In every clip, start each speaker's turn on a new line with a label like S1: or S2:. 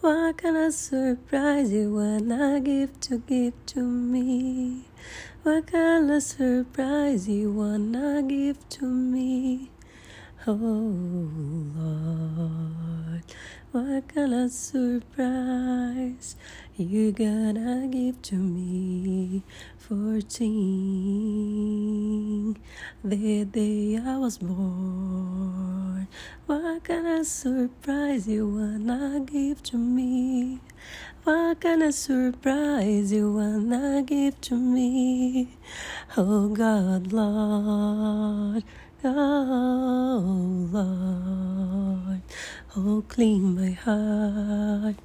S1: What kind of surprise you wanna give to give to me? What kind of surprise you wanna give to me? Oh Lord, what kind of surprise you gonna give to me? Fourteen, the day I was born. What kind of surprise you wanna give to me? What kind of surprise you wanna give to me? Oh God, Lord, oh Lord, oh clean my heart.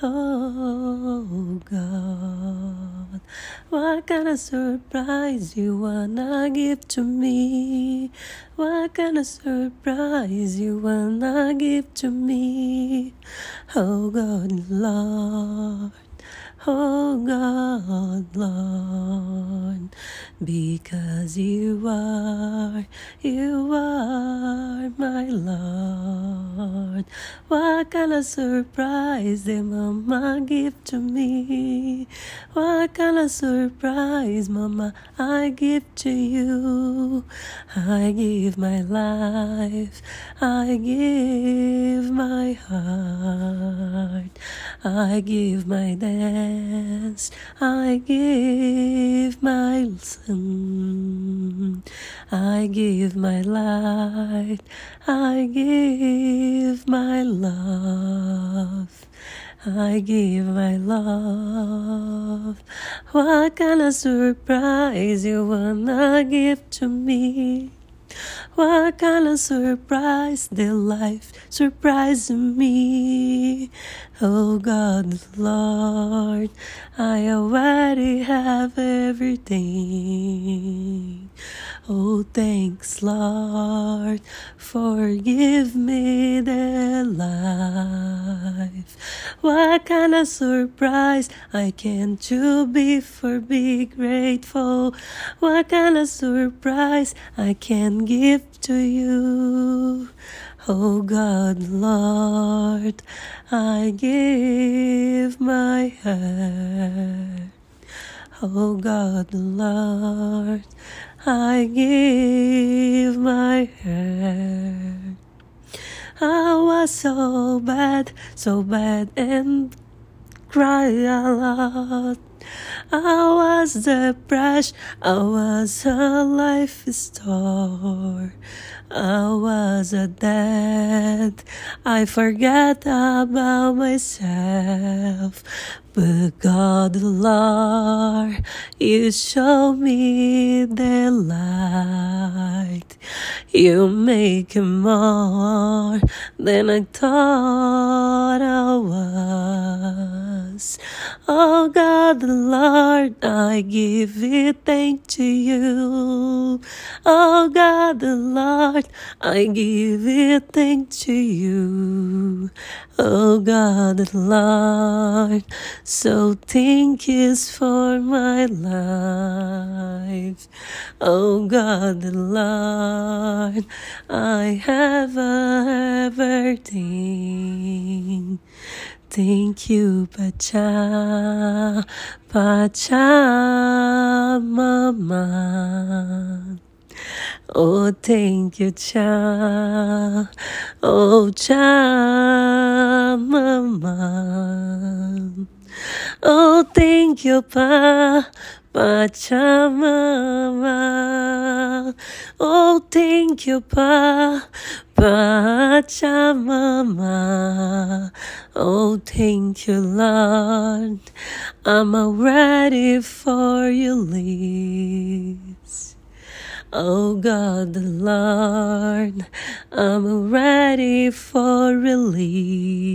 S1: Oh God, what kind of surprise you wanna give to me? What kind of surprise you wanna give to me? Oh God, Lord. Oh God, Lord, because you are, you are my Lord. What kind of surprise did Mama give to me? What kind of surprise, Mama, I give to you? I give my life, I give my heart, I give my dance, I give my son, I give my light, I give my love. I give my love. What kind of surprise you wanna give to me? What kind of surprise did life surprise me? Oh God, Lord, I already have everything. Oh, thanks, Lord, forgive me the life. What kind of surprise I can to be for be grateful? What kind of surprise I can give to you? Oh God, Lord, I give my heart. Oh God, Lord, I give my heart. I was so bad, so bad, and cry a lot. I was depressed, I was a life store. I was a dead, I forgot about myself. But God, Lord, you show me the light. You make it more than I thought I was. Oh God, Lord, I give it thank to you. Oh God, the Lord, I give it thank to you. Oh God, the Lord, so thank you for my life. Oh God, the Lord, I have everything. Thank you, Pacha, Pacha, Mama. Oh, thank you, Cha. Oh, Cha, Mama. Oh, thank you, Pa. Pachamama. Oh, thank you, Pa. Pachamama. Oh, thank you, Lord. I'm ready for your leaves. Oh God, the Lord, I'm ready for release.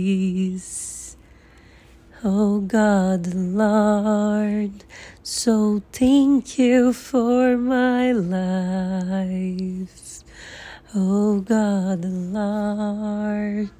S1: Oh God, the Lord, so thank you for my life. Oh God, Lord.